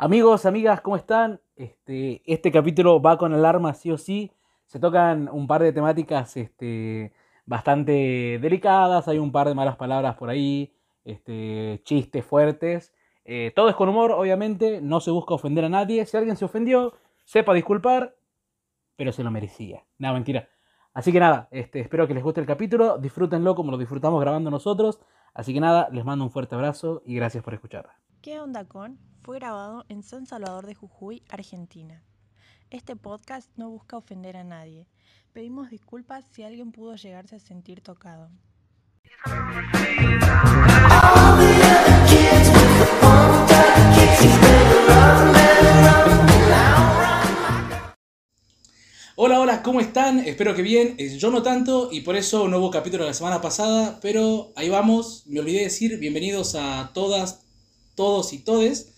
Amigos, amigas, ¿cómo están? Este, este capítulo va con alarma sí o sí. Se tocan un par de temáticas este, bastante delicadas, hay un par de malas palabras por ahí, este, chistes fuertes. Eh, todo es con humor, obviamente, no se busca ofender a nadie. Si alguien se ofendió, sepa disculpar, pero se lo merecía. Nada, mentira. Así que nada, este, espero que les guste el capítulo, disfrútenlo como lo disfrutamos grabando nosotros. Así que nada, les mando un fuerte abrazo y gracias por escuchar. ¿Qué onda con? Fue grabado en San Salvador de Jujuy, Argentina. Este podcast no busca ofender a nadie. Pedimos disculpas si alguien pudo llegarse a sentir tocado. Hola, hola, ¿cómo están? Espero que bien. Eh, Yo no tanto y por eso no hubo capítulo la semana pasada, pero ahí vamos. Me olvidé decir bienvenidos a todas, todos y todes.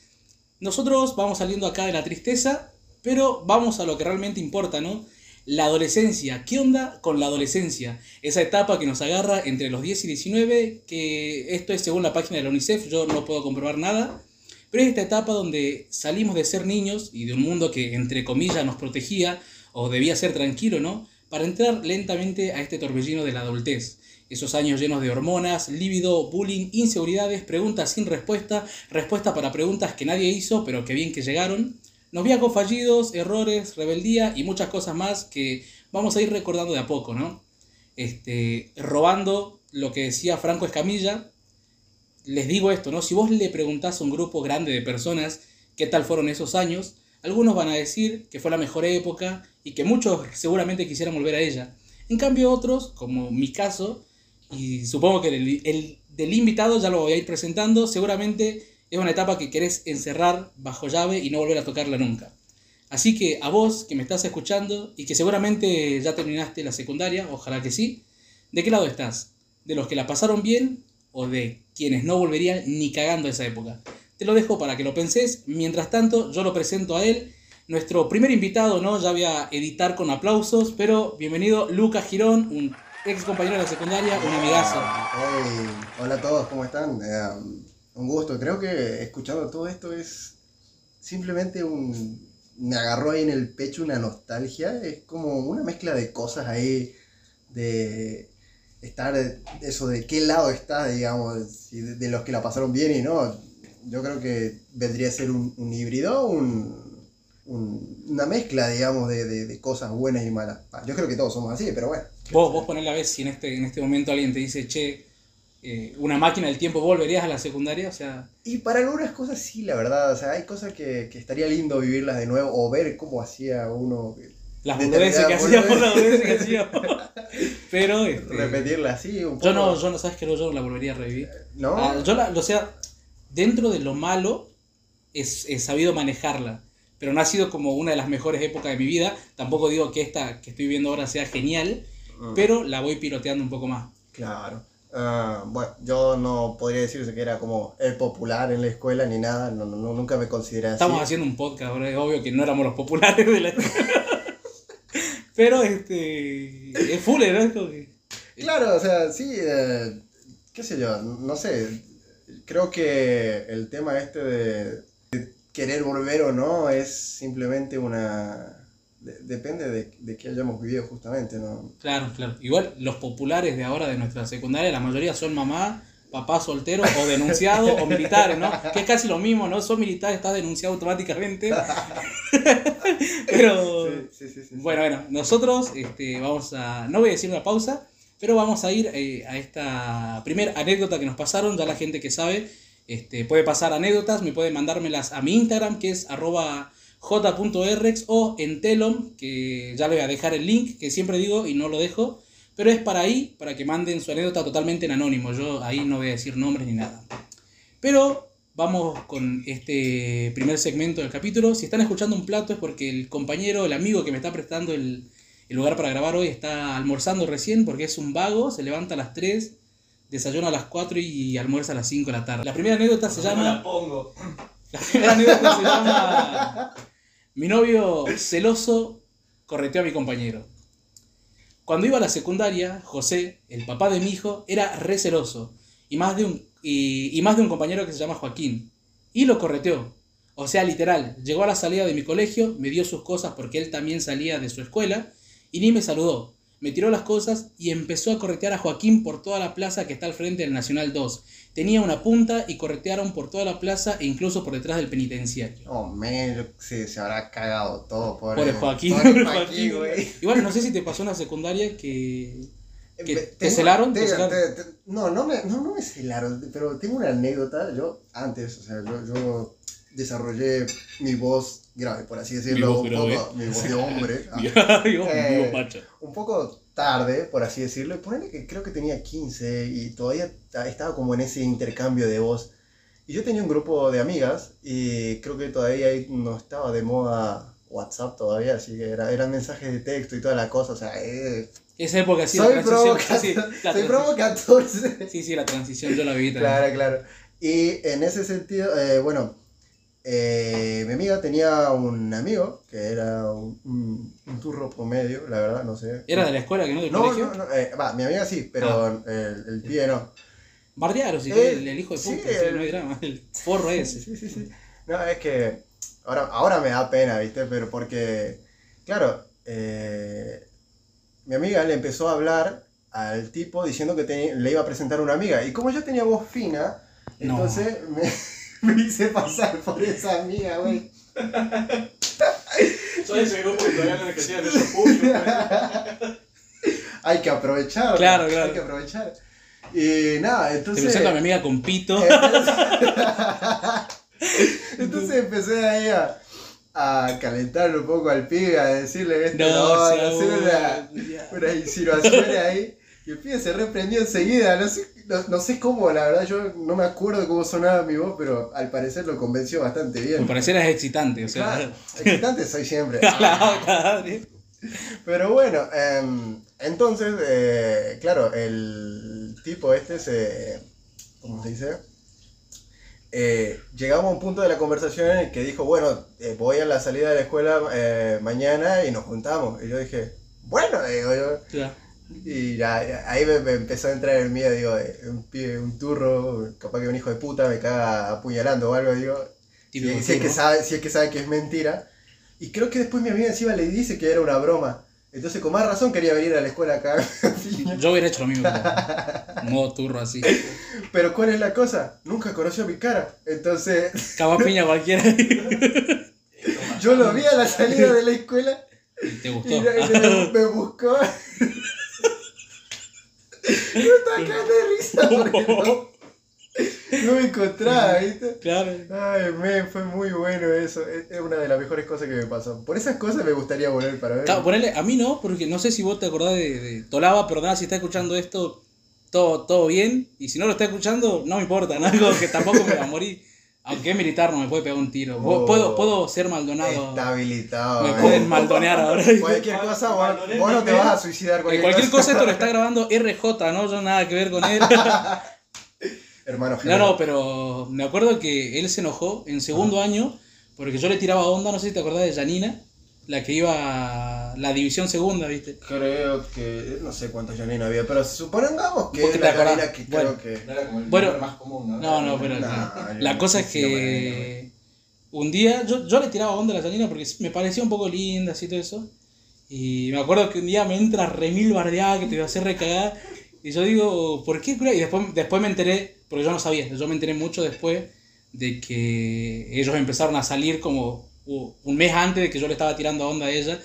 Nosotros vamos saliendo acá de la tristeza, pero vamos a lo que realmente importa, ¿no? La adolescencia. ¿Qué onda con la adolescencia? Esa etapa que nos agarra entre los 10 y 19, que esto es según la página de la UNICEF, yo no puedo comprobar nada. Pero es esta etapa donde salimos de ser niños y de un mundo que entre comillas nos protegía o debía ser tranquilo, ¿no? Para entrar lentamente a este torbellino de la adultez. Esos años llenos de hormonas, líbido, bullying, inseguridades, preguntas sin respuesta, respuesta para preguntas que nadie hizo, pero que bien que llegaron. Noviazgos fallidos, errores, rebeldía y muchas cosas más que vamos a ir recordando de a poco, ¿no? Este, robando lo que decía Franco Escamilla, les digo esto, ¿no? Si vos le preguntás a un grupo grande de personas qué tal fueron esos años, algunos van a decir que fue la mejor época y que muchos seguramente quisieran volver a ella. En cambio otros, como mi caso, y supongo que el, el del invitado ya lo voy a ir presentando, seguramente es una etapa que querés encerrar bajo llave y no volver a tocarla nunca. Así que a vos que me estás escuchando y que seguramente ya terminaste la secundaria, ojalá que sí, ¿de qué lado estás? ¿De los que la pasaron bien o de quienes no volverían ni cagando a esa época? Te lo dejo para que lo penses. Mientras tanto, yo lo presento a él. Nuestro primer invitado, ¿no? Ya voy a editar con aplausos, pero bienvenido Lucas Girón, un ex compañero de la secundaria, un amigazo. Hola a todos, ¿cómo están? Eh, un gusto. Creo que escuchando todo esto es simplemente un... Me agarró ahí en el pecho una nostalgia. Es como una mezcla de cosas ahí, de estar, eso de qué lado estás, digamos, de los que la pasaron bien y no. Yo creo que vendría a ser un, un híbrido, un, un- una mezcla, digamos, de, de- de cosas buenas y malas. Yo creo que todos somos así, pero bueno. Vos, vos ponés la vez si en este, en este momento alguien te dice, che, eh, una máquina del tiempo, ¿volverías a la secundaria? O sea, Y para algunas cosas sí, la verdad. O sea, hay cosas que, que estaría lindo vivirlas de nuevo o ver cómo hacía uno. las Determinada boludeces que hacíamos, las boludeces que hacíamos. Pero, este, Repetirla así un poco. yo no, yo no, ¿sabes que no? Yo no la volvería a revivir. ¿No? Ah, yo la, o sea, dentro de lo malo, es, he sabido manejarla. Pero no ha sido como una de las mejores épocas de mi vida. Tampoco digo que esta que estoy viendo ahora sea genial, Mm, pero la voy piloteando un poco más. Claro. Ah, bueno, yo no podría decirse que era como el popular en la escuela ni nada. No, no, nunca me consideré así. Estamos haciendo un podcast, ahora es obvio que no éramos los populares de la Pero este. Es full, ¿no? Claro, o sea, sí, eh, qué sé yo, no sé. Creo que el tema este de, de querer volver o no es simplemente una... de- depende de, de qué hayamos vivido justamente, ¿no? Claro, claro. Igual los populares de ahora de nuestra secundaria, la mayoría son mamá, papá soltero o denunciado o militares, ¿no? Que es casi lo mismo, ¿no? Son militares, estás denunciado automáticamente. Pero. Sí, sí, sí, sí, sí. Bueno, bueno, nosotros este, vamos a. No voy a decir una pausa, pero vamos a ir eh, a esta primera anécdota que nos pasaron. Ya la gente que sabe este, puede pasar anécdotas, me puede mandármelas a mi Instagram, que es arroba j.rx o en Telom, que ya le voy a dejar el link, que siempre digo y no lo dejo. Pero es para ahí, para que manden su anécdota totalmente en anónimo. Yo ahí no voy a decir nombres ni nada. Pero vamos con este primer segmento del capítulo. Si están escuchando un plato es porque el compañero, el amigo que me está prestando el, el lugar para grabar hoy está almorzando recién porque es un vago, se levanta a las 3, desayuna a las 4 y almuerza a las 5 de la tarde. La primera anécdota se llama... pongo. La primera anécdota se llama... Mi novio celoso correteó a mi compañero. Cuando iba a la secundaria, José, el papá de mi hijo, era re celoso. Y más de un, y, y más de un compañero que se llama Joaquín. Y lo correteó. O sea, literal, llegó a la salida de mi colegio, me dio sus cosas porque él también salía de su escuela y ni me saludó. Me tiró las cosas y empezó a corretear a Joaquín por toda la plaza que está al frente del Nacional 2. Tenía una punta y corretearon por toda la plaza e incluso por detrás del penitenciario. Oh, man, sí, se habrá cagado todo. Pobre, Pobre Joaquín, pobre Joaquín. Y bueno, no sé si te pasó en la secundaria que... ¿Que Ve- te celaron? ¿Te te- celaron? te- te- no, no me, no, no me celaron, pero tengo una anécdota. Yo antes, o sea, yo, yo desarrollé mi voz grave, por así decirlo, voz un poco, mi voz de hombre. ah, Eh, Dios, macho. un poco tarde, por así decirlo, y ponele que creo que tenía 15 y todavía ta- estaba como en ese intercambio de voz. Y yo tenía un grupo de amigas y creo que todavía no estaba de moda WhatsApp todavía, así que era, eran mensajes de texto y toda la cosa, o sea, eh, Esa época sí, soy la transición. sí, la soy transición. provocator. Sí, sí, la transición yo la vi también. Claro, claro. Y en ese sentido, eh, bueno, eh, mi amiga tenía un amigo que era un, un- un turro promedio, la verdad, no sé. ¿Era de la escuela que no del No, colegio? no, no, eh, va, mi amiga sí, pero el, el pibe no. Bardearon, si Eh, el, el hijo de puta, sí, el- no hay drama. El forro ese. Sí, sí, sí. No, es que ahora, ahora me da pena, ¿viste? Pero porque, claro, eh, mi amiga le empezó a hablar al tipo diciendo que te- le iba a presentar una amiga. Y como yo tenía voz fina, entonces me, me hice pasar por esa amiga, güey. Soy ese grupo que todavía no le crecía de público. Hay que aprovechar. Claro, claro. Hay que aprovechar. Y nada, Te entonces... presento a mi amiga con pito. Entonces, entonces empecé ahí a, a calentar un poco al pibe, a decirle este, No, no, hacer una, insinuaciones ahí. Y el pibe se reprendió enseguida, no sé, no, no sé cómo, la verdad yo no me acuerdo cómo sonaba mi voz, pero al parecer lo convenció bastante bien. Me parecer es excitante, o sea. Claro, excitante soy siempre. Pero bueno, em, entonces, eh, claro, el tipo este se. ¿Cómo se dice? Eh, llegamos a un punto de la conversación en el que dijo, bueno, eh, voy a la salida de la escuela mañana y nos juntamos. Y yo dije, bueno, digo yo. Y ya, ahí me, me empezó a entrar el miedo, digo, un pibe, un turro, capaz que un hijo de puta me caga apuñalando o algo, digo. Si, es que sabe, si es que sabe que es mentira. Y creo que después mi amiga encima le dice que era una broma. Entonces con más razón quería venir a la escuela acá. Yo hubiera hecho lo mismo. como Modo turro así. Pero ¿cuál es la cosa? Nunca conoció mi cara. Entonces Cagó a piña cualquiera. yo lo vi a la salida de la escuela Y te y gustó. me- me buscó. Estaba cagando de risa no, no me encontraba, ¿viste? Claro. Ay, men, fue muy bueno eso. Es es una de las mejores cosas que me pasó. Por esas cosas me gustaría volver para ver. Claro, ponele, a mí no, porque no sé si vos te acordás de, de Tolaba, perdona si está escuchando esto, todo, todo bien. Y si no lo está escuchando, no me importa, ¿no? Digo que tampoco me va a morir. Aunque es militar, no me puede pegar un tiro. Puedo- Oh. Puedo, puedo ser Maldonado. Está habilitado. Me men. pueden maldonear ahora. Cualquier cosa, vos, vos no te vas a suicidar. En Cualquier, cualquier cosa esto lo está grabando RJ, ¿no? Yo nada que ver con él. Hermano No, no, pero me acuerdo que él se enojó en segundo año porque yo le tiraba onda, no sé si te acordás de Janina, la que iba a la división segunda, ¿viste? Creo que. No sé cuántos Janina había, pero supongamos que la que Bueno. creo que. No era como el Bueno, más común, ¿no? No, no, pero No, la cosa es que un día yo, yo le tiraba onda a la Janina porque me parecía un poco linda, así todo eso. Y me acuerdo que un día me entra remil bardeada que te iba a hacer recagar. Y yo digo, ¿por qué? Y después, después me enteré, porque yo no sabía, yo me enteré mucho después de que ellos empezaron a salir como un mes antes de que yo le estaba tirando onda a ella.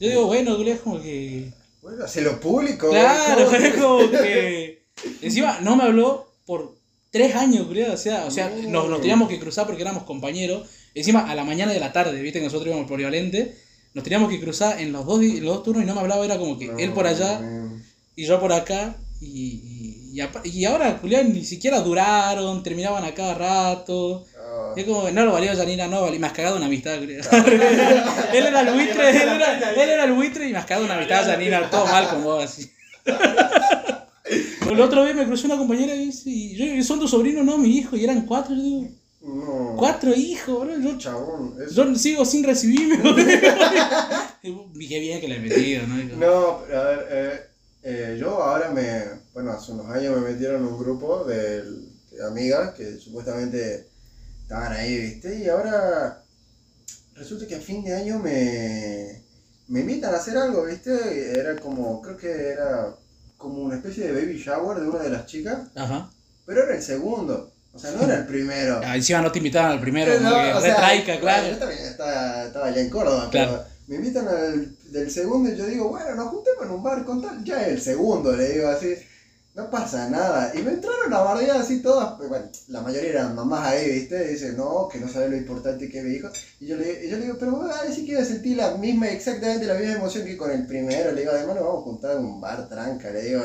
Yo digo, bueno, cura, es como que. Bueno, hacerlo público. Claro, ¿cómo? es como que. Encima no me habló por tres años, creo. O sea, o sea No. nos, nos teníamos que cruzar porque éramos compañeros. Encima a la mañana de la tarde, viste que nosotros íbamos por Violente. Nos teníamos que cruzar en los dos, en los dos turnos y no me hablaba. Era como que No, él por allá y yo por acá. Y, y, y y ahora, Julián, ni siquiera duraron, terminaban a cada rato. Ah. Es como, no lo valió Janina, no valió. Me has cagado una amistad, creo. él era el buitre, él era, él era el buitre y me has cagado una amistad, Janina, todo mal con vos, así. El otro día me cruzó una compañera y dice, y yo, ¿son tus sobrinos? No, mi hijo, y eran cuatro. Yo digo, No. cuatro hijos, bro. Yo, Chabón. es- yo sigo sin recibirme. y qué bien que le he metido, ¿no? No, pero a ver, eh, eh, yo ahora me, bueno, hace unos años me metieron en un grupo de, de amigas que supuestamente estaban ahí, ¿viste? Y ahora resulta que a fin de año me, me invitan a hacer algo, ¿viste? Era como, creo que era como una especie de baby shower de una de las chicas, Ajá. pero era el segundo, o sea, no era el primero. Ah, encima no te invitaban al primero, No, o sea, traica, claro. Yo también estaba, estaba allá en Córdoba, Claro. pero me invitan al del segundo y yo digo, bueno, nos juntemos en un bar con tal, ya es el segundo, le digo así, no pasa nada. Y me entraron a bardear así todas, bueno, la mayoría eran mamás ahí, ¿viste? Y dicen, no, que no sabe lo importante que es mi hijo. Y yo le, y yo le digo, pero vos a decir que voy a sentir la misma, exactamente la misma emoción que con el primero. Le digo, además nos vamos a juntar en un bar tranca, le digo,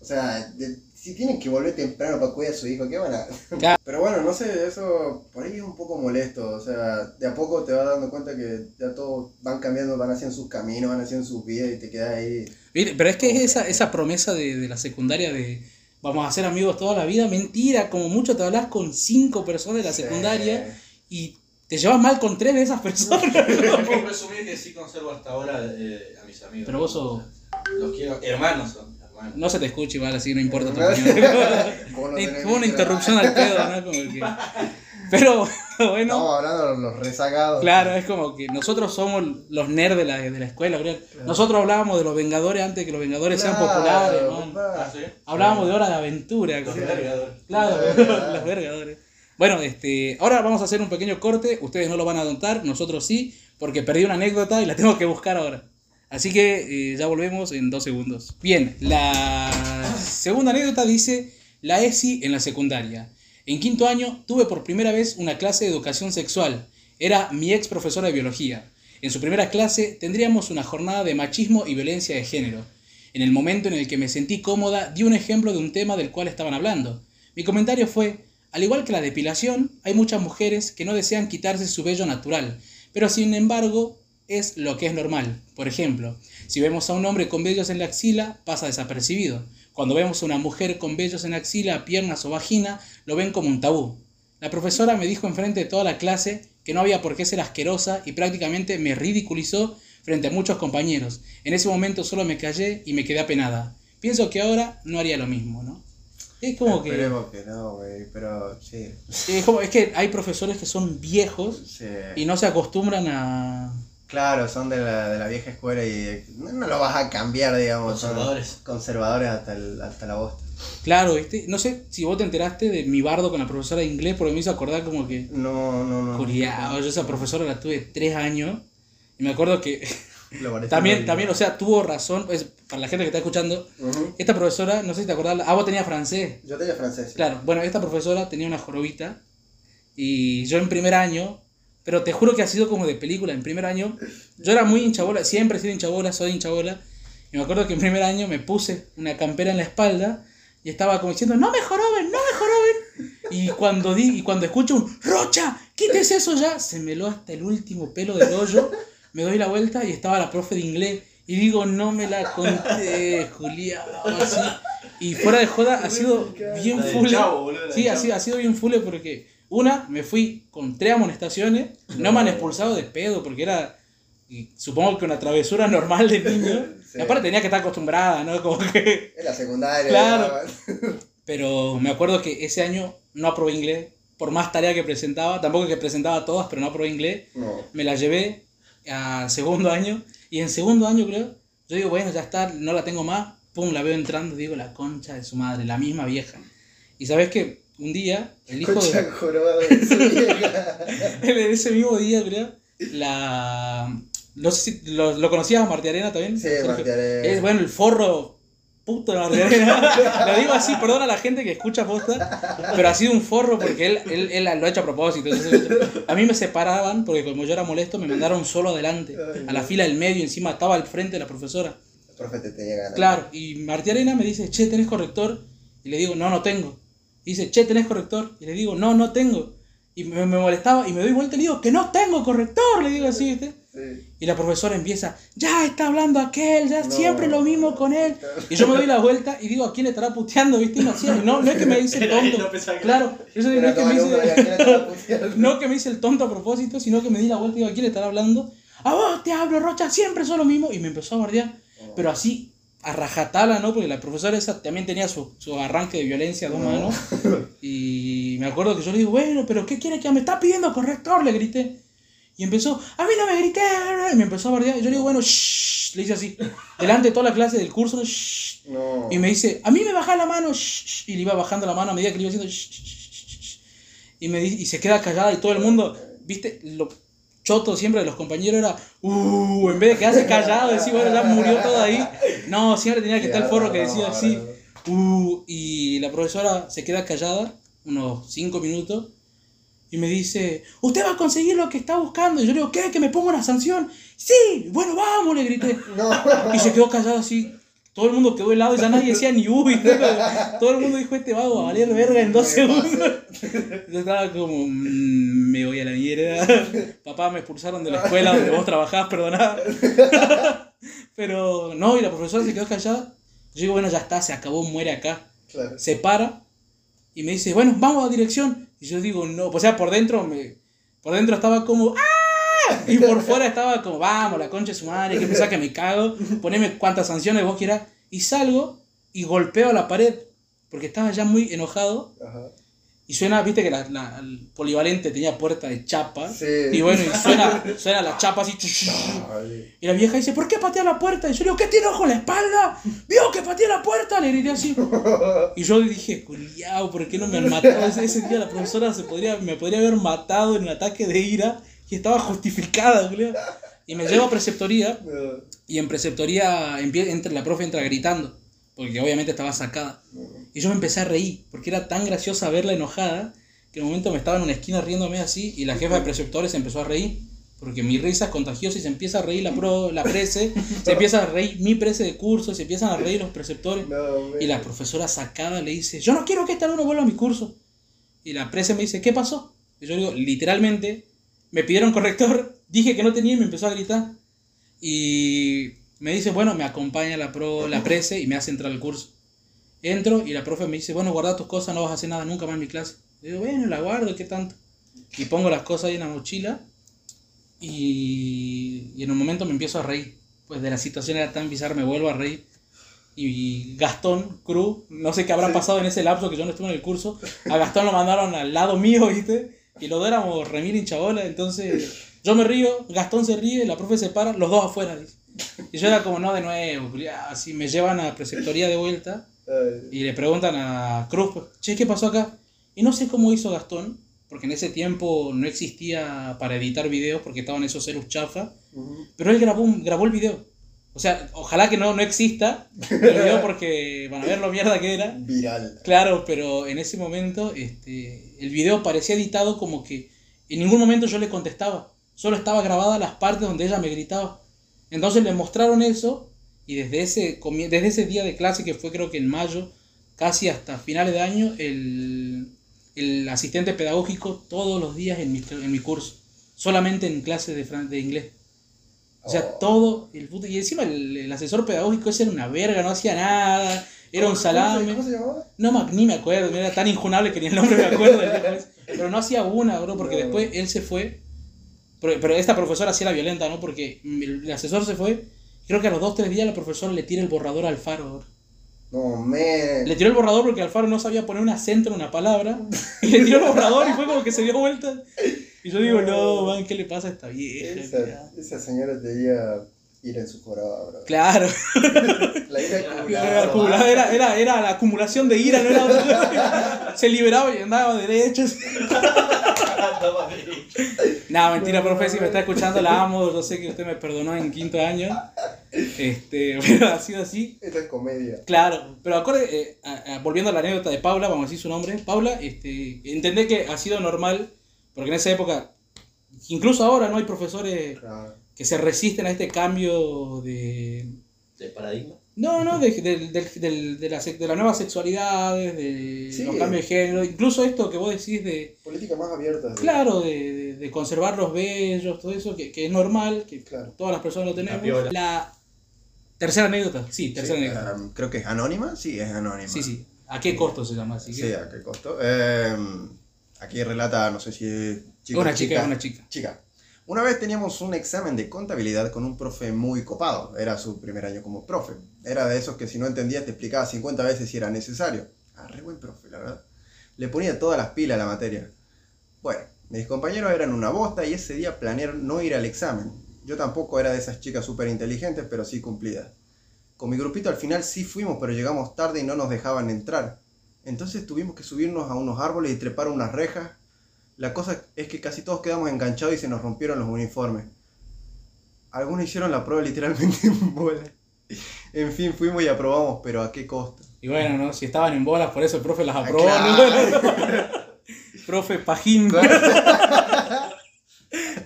o sea, de- si tienen que volver temprano para cuidar a su hijo, ¿qué van a...? Pero bueno, no sé, eso por ahí es un poco molesto, o sea, de a poco te vas dando cuenta que ya todos van cambiando, van haciendo sus caminos, van haciendo sus vidas y te quedas ahí. Pero es que es esa, esa promesa de, de la secundaria de vamos a ser amigos toda la vida, mentira, como mucho te hablas con cinco personas de la secundaria y te llevas mal con tres de esas personas. Puedo presumir que sí conservo hasta ahora eh, a mis amigos. Pero vos sos- Los quiero, hermanos son, hermanos. No se te escucha igual, así no importa tu opinión. Fue una interrupción al pedo, ¿no? Como que... Pero bueno, Estamos hablando de los rezagados. claro, es como que nosotros somos los nerds de la, de la escuela. Nosotros hablábamos de los Vengadores antes de que los Vengadores sean populares. Ah, ¿sí? Hablábamos de Hora de Aventura. Los vergadores. Claro, Los vergadores. los vergadores. Bueno, este, ahora vamos a hacer un pequeño corte. Ustedes no lo van a notar, nosotros sí, porque perdí una anécdota y la tengo que buscar ahora. Así que eh, ya volvemos en dos segundos. Bien, la segunda anécdota dice la ESI en la secundaria. En quinto año tuve por primera vez una clase de educación sexual. Era mi ex profesora de biología. En su primera clase tendríamos una jornada de machismo y violencia de género. En el momento en el que me sentí cómoda, di un ejemplo de un tema del cual estaban hablando. Mi comentario fue, al igual que la depilación, hay muchas mujeres que no desean quitarse su vello natural, pero sin embargo es lo que es normal. Por ejemplo, si vemos a un hombre con vellos en la axila, pasa desapercibido. Cuando vemos a una mujer con vellos en la axila, piernas o vagina, lo ven como un tabú. La profesora me dijo enfrente de toda la clase que no había por qué ser asquerosa y prácticamente me ridiculizó frente a muchos compañeros. En ese momento solo me callé y me quedé apenada. Pienso que ahora no haría lo mismo, ¿no? Es como que, Esperemos que no, güey, pero sí. es como- es que hay profesores que son viejos sí. y no se acostumbran a... Claro, son de la, de la vieja escuela y no, no lo vas a cambiar, digamos. son Conservadores. Conservadores hasta, el, hasta la bosta. Claro, ¿viste? No sé si vos te enteraste de mi bardo con la profesora de inglés porque me hizo acordar como que... No, no, no. Curiado, yo esa profesora la tuve tres años y me acuerdo que Lo parece también, mal. también, o sea, tuvo razón, pues, para la gente que está escuchando, esta profesora, no sé si te acordás, ah, vos tenías francés. Yo tenía francés. sí. Claro, bueno, esta profesora tenía una jorobita y yo en primer año, pero te juro que ha sido como de película, en primer año, yo era muy hinchabola, siempre he sido hinchabola, soy hinchabola, y me acuerdo que en primer año me puse una campera en la espalda y estaba como diciendo, no me joroben, no me joroben. Y cuando, di, y cuando escucho un, Rocha, quítese eso ya, se me lo hasta el último pelo del hoyo, me doy la vuelta y estaba la profe de inglés. Y digo, no me la conté, Julián, así. Y fuera de joda, ha sido bien del Sí, ha sido, ha sido bien full porque, una, me fui con tres amonestaciones, no me han expulsado de pedo porque era, supongo que una travesura normal de niño. Sí. Aparte tenía que estar acostumbrada, ¿no? Como que... Es la secundaria. Claro. Pero me acuerdo que ese año no aprobé inglés, por más tarea que presentaba, tampoco que presentaba todas, pero no aprobé inglés. No. Me la llevé al segundo año, y en segundo año creo, yo digo, bueno, ya está, no la tengo más, pum, la veo entrando, digo, la concha de su madre, la misma vieja. Y sabes que un día, el hijo de... De su vieja. En ese mismo día, creo, la... No sé si lo, lo conocías a Marti Arena también. Sí? Marti Arena. Es, bueno, el forro puto de Marti Arena. lo digo así, perdona a la gente que escucha posta, pero ha sido un forro porque él, él, él lo ha hecho a propósito. Entonces, a mí me separaban porque como yo era molesto me mandaron solo adelante, a la fila del medio, encima estaba al frente de la profesora. El profe te tenía ganas. Claro, y Marti Arena me dice, che, ¿tenés corrector? Y le digo, no, no tengo. Y dice, che, ¿tenés corrector? Y le digo, no, no tengo. Y me, me molestaba y me doy vuelta y le digo, que no tengo corrector, le digo así, ¿viste? Sí. Y la profesora empieza, ya está hablando aquel, ya No. siempre lo mismo con él. Y yo me doy la vuelta y digo, ¿a quién le estará puteando, viste? Y no, no, no es que me dice el tonto. Claro, eso no es que me alumno, ¿y a quién le estaba dice, puteando? no que me dice el tonto a propósito, sino que me di la vuelta y digo, ¿a quién le estará hablando? A vos te hablo, Rocha, siempre son lo mismo. Y me empezó a guardiar, pero así, a rajatala, ¿no? Porque la profesora esa también tenía su, su arranque de violencia a dos manos. Y me acuerdo que yo le digo, bueno, pero ¿qué quiere que me está pidiendo corrector? Le grité. Y empezó, a mí no me grité. Y me empezó a bardear. Y yo le digo, bueno, shh, le hice así. Delante de toda la clase del curso, shh. No. Y me dice, a mí me baja la mano. shh, shh", Y le iba bajando la mano a medida que le iba haciendo. shh. Y, me, y se queda callada y todo el mundo, viste, lo choto siempre de los compañeros era, uh, en vez de quedarse callado, decir, bueno, ya murió todo ahí. No, siempre tenía que estar el forro que decía así. Uh, y la profesora se queda callada unos 5 minutos y me dice, usted va a conseguir lo que está buscando. Y yo le digo, ¿qué? ¿Que me ponga una sanción? Sí, bueno, vamos, le grité. No. Y se quedó callado así. Todo el mundo quedó helado y ya nadie decía ni uy. Todo el mundo dijo, este vago va a valer verga en dos segundos. Yo estaba como, "Mm, me voy a la mierda. Papá, me expulsaron de la escuela donde vos trabajás, perdoná. Pero no, y la profesora se quedó callada. Yo digo, bueno, ya está, se acabó, muere acá. Claro. Se para y me dice, bueno, vamos a dirección. Y yo digo, no, o sea, por dentro, me, por dentro estaba como, ¡ah! Y por fuera estaba como, vamos, la concha de su madre, que pensás que me cago, poneme cuantas sanciones vos quieras. Y salgo y golpeo la pared, porque estaba ya muy enojado. Ajá. Y suena, viste que la, la- el polivalente tenía puerta de chapa. Sí. Y bueno, y suena, suena la chapa así. Ay. Y la vieja dice, ¿por qué patea la puerta? Y yo le digo, ¿qué tiene ojo en la espalda? ¿Vio que pateé la puerta? Le grité así. Y yo dije, culiao, ¿por qué no me han matado? Ese, ese día la profesora se podría, me podría haber matado en un ataque de ira y estaba justificada, culiao. Y me llevo a preceptoría y en preceptoría entra, la profe entra gritando, porque obviamente estaba sacada. Y yo me empecé a reír, porque era tan graciosa verla enojada, que en un momento me estaba en una esquina riéndome así, y la jefa de preceptores se empezó a reír, porque mi risa es contagiosa y se empieza a reír la, pro, la prece, se empieza a reír mi prece de curso, se empiezan a reír los preceptores. No, Y la profesora sacada le dice, yo no quiero que este alumno vuelva a mi curso. Y la presa me dice, ¿qué pasó? Y yo digo, literalmente, me pidieron corrector, dije que no tenía y me empezó a gritar. Y me dice, bueno, me acompaña la, pro, la prese y me hace entrar al curso. Entro y la profe me dice, bueno, guarda tus cosas, no vas a hacer nada nunca más en mi clase. Le digo, bueno, la guardo, ¿qué tanto? Y pongo las cosas ahí en la mochila y, y en un momento me empiezo a reír. Pues de la situación era tan bizarra, me vuelvo a reír. Y Gastón Cruz, no sé qué habrá pasado en ese lapso que yo no estuve en el curso, a Gastón lo mandaron al lado mío, ¿viste? Y los dos éramos remil hinchabola, entonces yo me río, Gastón se ríe, la profe se para, los dos afuera, dice. Y yo era como, no, de nuevo, así me llevan a preceptoría de vuelta y le preguntan a Cruz, pues, che, ¿qué pasó acá? Y no sé cómo hizo Gastón, porque en ese tiempo no existía para editar videos porque estaban esos celus chafa, pero él grabó, grabó el video. O sea, ojalá que no, no exista el video porque van a ver lo mierda que era. Viral. Claro, pero en ese momento este, el video parecía editado como que en ningún momento yo le contestaba. Solo estaba grabada las partes donde ella me gritaba. Entonces le mostraron eso y desde ese, desde ese día de clase que fue creo que en mayo, casi hasta finales de año, el, el asistente pedagógico todos los días en mi, en mi curso. Solamente en clase de, de inglés. O sea, Oh. todo el puto. Y encima el, el asesor pedagógico ese era una verga, no hacía nada, era un ¿Cómo se- salame. ¿Cómo se llamaba? No, ni me acuerdo, era tan injunable que ni el nombre me acuerdo. Pero no hacía una, bro, porque No. después él se fue. Pero, pero esta profesora sí era violenta, ¿no? Porque el, el asesor se fue. Creo que a los dos, tres días la profesora le tira el borrador al faro. bro. No, me. Le tiró el borrador porque Alfaro no sabía poner un acento en una palabra. Y le tiró el borrador y fue como que se dio vuelta. Y yo digo, no, man, ¿qué le pasa a esta vieja? Esa, esa señora debía ir en su joraba, bro. Claro, La ira acumulada. acumulada, era, era, era la acumulación de ira, no era otra cosa. Se liberaba y andaba derecho. No, mentira, profe, si me está escuchando, la amo. Yo sé que usted me perdonó en quinto año. Este, pero ha sido así. Esta es comedia. Claro, pero acorde, eh, a- a- volviendo a la anécdota de Paula, vamos a decir su nombre. Paula, este, entendé que ha sido normal, porque en esa época, incluso ahora no hay profesores Claro. que se resisten a este cambio de. ¿De paradigma? No, no, de, de, de, de- de la, se- de las nuevas sexualidades, de Sí. los cambios de género, incluso esto que vos decís de. Política más abierta. Claro, de, de- de conservar los bellos, todo eso, que, que es normal, que Claro. todas las personas lo tenemos. La tercera anécdota, sí, tercera Sí, anécdota. um, creo que es anónima. Sí, es anónima. Sí, sí. ¿A qué costo se llama? Así que- Sí, ¿a qué costo? Eh, aquí relata, no sé si es chico una chica, una chica. Chica. Una vez teníamos un examen de contabilidad con un profe muy copado. Era su primer año como profe. Era de esos que si no entendías te explicaba 50 veces si era necesario. Ah, re buen profe, la verdad. le ponía todas las pilas a la materia. Bueno, mis compañeros eran una bosta y ese día planearon no ir al examen. Yo tampoco era de esas chicas súper inteligentes, pero sí cumplidas. Con mi grupito al final sí fuimos, pero llegamos tarde y no nos dejaban entrar. Entonces tuvimos que subirnos a unos árboles y trepar unas rejas. La cosa es que casi todos quedamos enganchados y se nos rompieron los uniformes. Algunos hicieron la prueba literalmente en bola. En fin, fuimos y aprobamos, pero ¿a qué costo? Y bueno, ¿no? Si estaban en bolas, por eso el profe las Ah, aprobó. claro. ¿no? profe Pajín.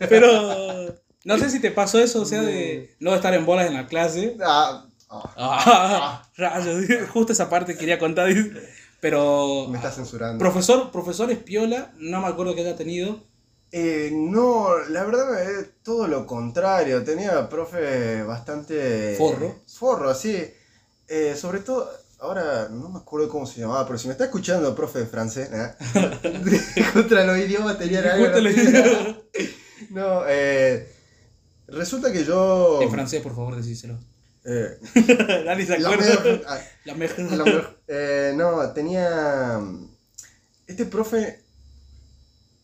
Pero no sé si te pasó eso, o sea, de no estar en bolas en la clase. Ah, ah, Ah, rayos, justo esa parte quería contar. Pero me está censurando. profesor, profesor Espiola, no me acuerdo que haya tenido. Eh, no, la verdad es todo lo contrario. Tenía profe bastante. Forro. Forro, sí. Eh, sobre todo, ahora no me acuerdo cómo se llamaba, pero si me está escuchando, profe de francés, ¿eh? contra los idiomas tenía algo. No, eh, resulta que yo. En francés, por favor, decíselo. Eh, Dani se la acuerda. mejor- ah, La mejor. La mejor- eh, no, tenía. Este profe.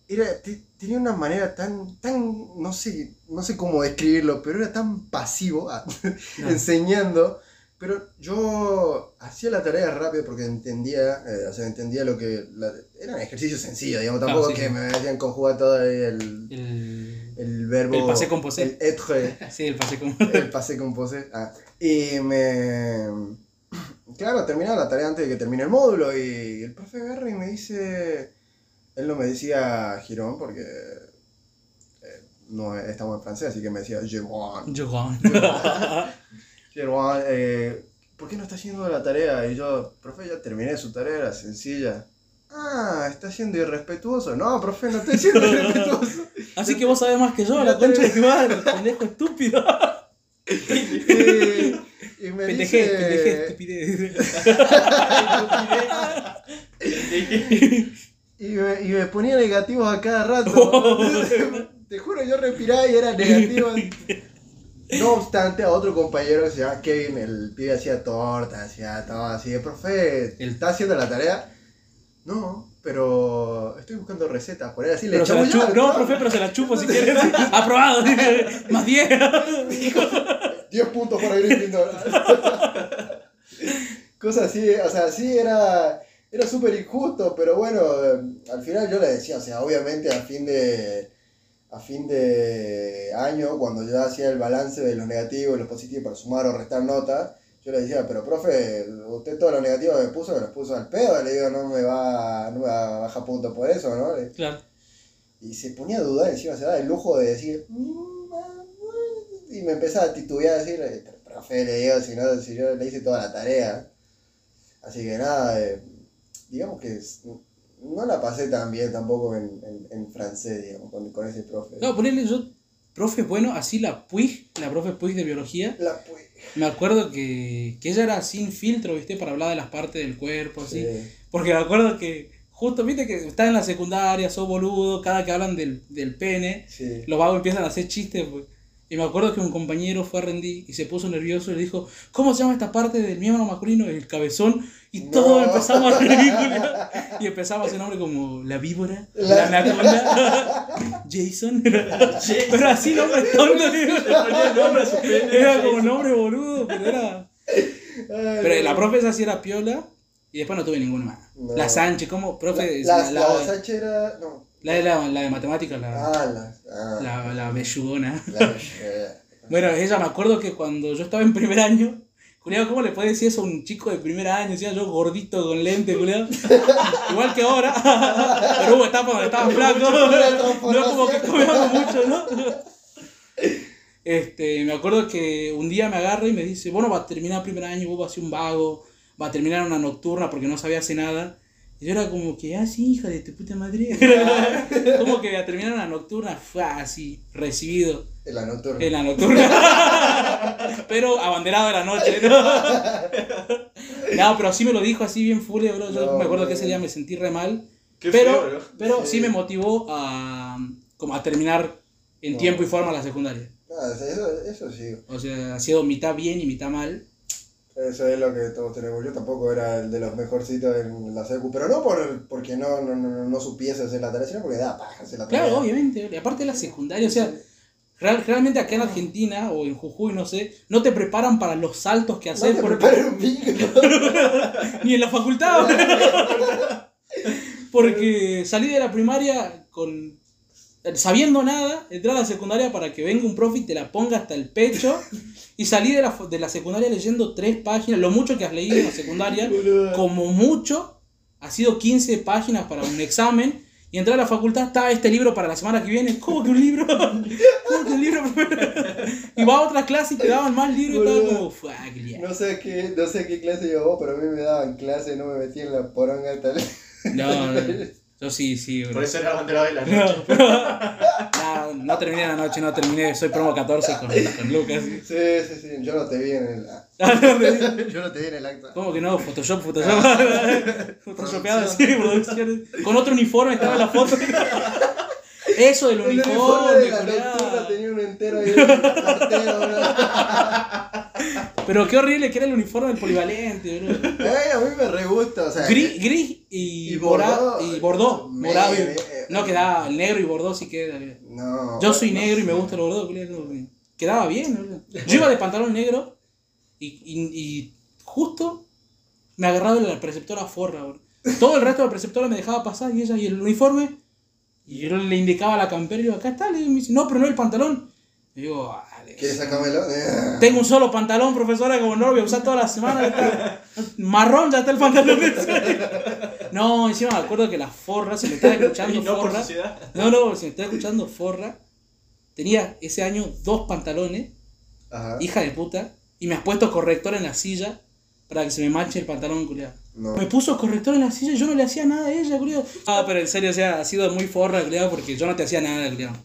Era, te- tenía una manera tan, tan, no sé, no sé cómo describirlo, pero era tan pasivo ah, enseñando. Pero yo hacía la tarea rápido porque entendía, eh, o sea, entendía lo que, la- era un ejercicio sencillo, digamos, Claro, tampoco sí, que sí. me decían conjugar todo ahí el, El... el verbo. El passé composé. El être. Sí, el pase como. El pase con pose. Ah, y me. Claro, terminaba la tarea antes de que termine el módulo. Y el profe agarra y me dice. Él no me decía Girón porque. eh, no estamos en francés, así que me decía Girón. Johan. Girón, eh, ¿por qué no está haciendo la tarea? Y yo, profe, ya terminé su tarea, era sencilla. Ah, está siendo irrespetuoso. No, profe, no estoy siendo irrespetuoso. Así que vos sabés más que yo, la concha de tu madre, pendejo estúpido. y, y me dice. estupidez. Y me, y me ponía negativos a cada rato. Te juro, yo respiraba y era negativo. No obstante, a otro compañero que se llama Kevin, el pibe hacía torta, hacía todo así. Profe, El- ¿está haciendo la tarea? No, pero estoy buscando recetas. Por ahí así le Pero echamos ya, No, profe, pero se la chupo si quieres. Aprobado. Más 10. 10 puntos para Gryffindor. Cosas así, o sea, sí era, era súper injusto, pero bueno, eh, al final yo le decía, o sea, obviamente a fin de a fin de año, cuando yo hacía el balance de los negativos y los positivos para sumar o restar notas, yo le decía, pero profe, usted todos los negativos que puso, me los puso al pedo, le digo, no me va, no me va a bajar puntos por eso, ¿no? Claro. Y se ponía a dudar, encima se daba el lujo de decir, "Mm, ah, bueno", y me empezaba a titubear, a decir, "Eh, pero profe, le digo, si, no, si yo le hice toda la tarea. Así que nada, eh, digamos que es- no la pasé tan bien tampoco en, en, en francés, digamos, con, con ese profe. No, ponerle yo, profe, bueno, así la Puig, la profe Puig de biología, La pu- me acuerdo que, que ella era sin filtro, ¿viste? Para hablar de las partes del cuerpo, así. sí. Porque me acuerdo que, justo, viste que estás en la secundaria, sos boludo, cada que hablan del, del pene, sí. los vagos empiezan a hacer chistes, pues. Y me acuerdo que un compañero fue a rendir y se puso nervioso y le dijo, ¿cómo se llama esta parte del miembro masculino? El cabezón. Y No. todos empezamos a reír. Y empezamos a hacer nombre como la víbora, la, La- anaconda, Jason. pero así nombre tonto. Era como nombre boludo, pero era... Pero la profe esa sí era piola y después no tuve ninguna más. No. La Sánchez, ¿cómo? Profe, La, la, la, Sacha era. No. La de la, la de matemáticas, la, Ah, la. Ah, la, la bellugona. la- Bueno, ella me acuerdo que cuando yo estaba en primer año, culiado, ¿cómo le puede decir eso a un chico de primer año? Decía yo gordito con lente, culiado. Igual que ahora. Pero hubo etapas donde estaba flaco. No como que comíamos mucho, ¿no? Este, me acuerdo que un día me agarra y me dice, bueno, va a terminar primer año, vos vas a ser un vago, va a terminar una nocturna porque no sabía hacer nada. Y yo era como que, ah, sí, hija de tu puta madre. como que a terminar una nocturna fue así, recibido En la nocturna. en la nocturna. pero abanderado de la noche, ¿no? no, pero sí me lo dijo así bien furia, bro. Yo No, me acuerdo que ese día me sentí re mal. Qué pero, feo, bro. pero sí. Sí. me motivó a, como a terminar en No. tiempo y forma la secundaria. Ah, eso, eso sí. O sea, ha sido mitad bien y mitad mal. Eso es lo que todos tenemos. Yo tampoco era el de los mejorcitos en la secu, pero no por, porque no, no, no, no supiese hacer la tarea, sino porque da paja hacer la tarea. Claro, obviamente. Y aparte de la secundaria, o sea, real- realmente acá en Argentina o en Jujuy, no sé, no te preparan para los saltos que No hacer te porque- ni en la facultad. porque salí de la primaria con sabiendo nada, entré a la secundaria para que venga un profe y te la ponga hasta el pecho. Y salí de la, de la secundaria leyendo tres páginas, lo mucho que has leído en la secundaria, como mucho, ha sido 15 páginas para un examen. Y entré a la facultad, está este libro para la semana que viene. ¿Cómo que un libro? ¿Cómo que un libro? y va a otra clase y te daban más libros y estaba como, fuck, yeah. No sé qué, no sé qué clase llevó, pero a mí me daban clase, no me metí en la poronga tal. No, no, yo sí, sí, bro. Por eso era bandera de la No, noche. no, no terminé la noche, no terminé. Soy promo 14 con, con Lucas. Sí, sí, sí, yo no te vi en el. Yo no te vi en el acto. ¿Cómo que no? Photoshop, Photoshop. Photoshopeado, sí, producción. Con otro uniforme estaba la foto. Eso del El uniforme uniforme, de la cartero. Pero qué horrible que era el uniforme del polivalente, bro. Ay, a mí me re gusta, o sea. Gris, gris y, Y morado. Y bordó. Morado. y- me- No quedaba negro y bordó sí queda. No. Yo soy negro y me gusta el bordó, Quedaba bien, bro. Yo iba de pantalón negro y, y, y justo me agarraba la preceptora forra, bro. Todo el resto de la preceptora me dejaba pasar y ella y el uniforme. Y yo le indicaba la campera y yo, acá está, le digo, y me dice, no, pero no el pantalón. Y digo, vale. ¿Quieres sacármelo? Eh. Tengo un solo pantalón, profesora, como no lo voy a usar toda la semana. está. Marrón ya está el pantalón. No, encima me acuerdo que la forra, se me estaba escuchando no por forra. No, no, se me estaba escuchando forra. Tenía ese año dos pantalones, Ajá. hija de puta, y me has puesto corrector en la silla para que se me manche el pantalón, culiado. No. Me puso corrector en la silla y yo no le hacía nada a ella, culiado. Ah, pero en serio, o sea, ha sido muy forra, culiado, porque yo no te hacía nada, culiado.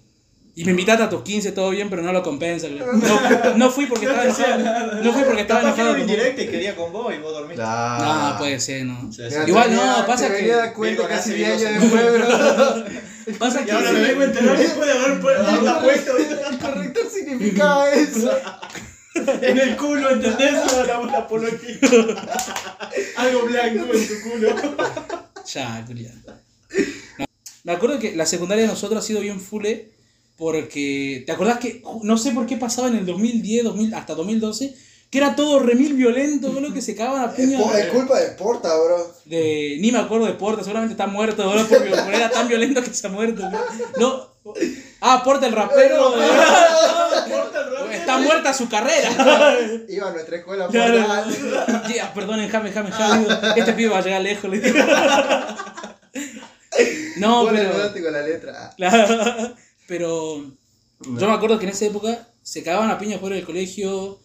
Y me invitaste a tus 15, todo bien, pero no lo compensa. No, no fui porque estaba enojado. No fui porque estaba enojado. vos. indirecta y quería con vos y vos dormiste. Claro. No, puede ser, no. Sí, sí. Igual, te no, pasa te que- dar cuenta casi nace 10 Virgo años después, bro. Pasa Y que ahora me vengo a enterar después de haber haberla puesto El corrector significaba eso. en el culo, ¿entendés? La, apología. Algo blanco en tu culo. Ya, culiao. No. Me acuerdo que la secundaria de nosotros ha sido bien fule porque. ¿Te acordás que no sé por qué pasaba en el 2010, 2000, hasta 2012? Que era todo remil violento, boludo, que se cagaban a po- es culpa de Porta, bro. De, ni me acuerdo de Porta, seguramente está muerto, boludo, porque, era tan violento que se ha muerto. boludo. No. Ah, Porta el rapero. eh, está muerta su carrera. Iba a nuestra escuela Claro. Yeah, perdonen, Jame, Jame, Jame. digo, Este pibe va a llegar lejos. le digo. No, Pon el pero. la letra. Claro, pero yo me acuerdo que en esa época se cagaban a piña fuera del colegio.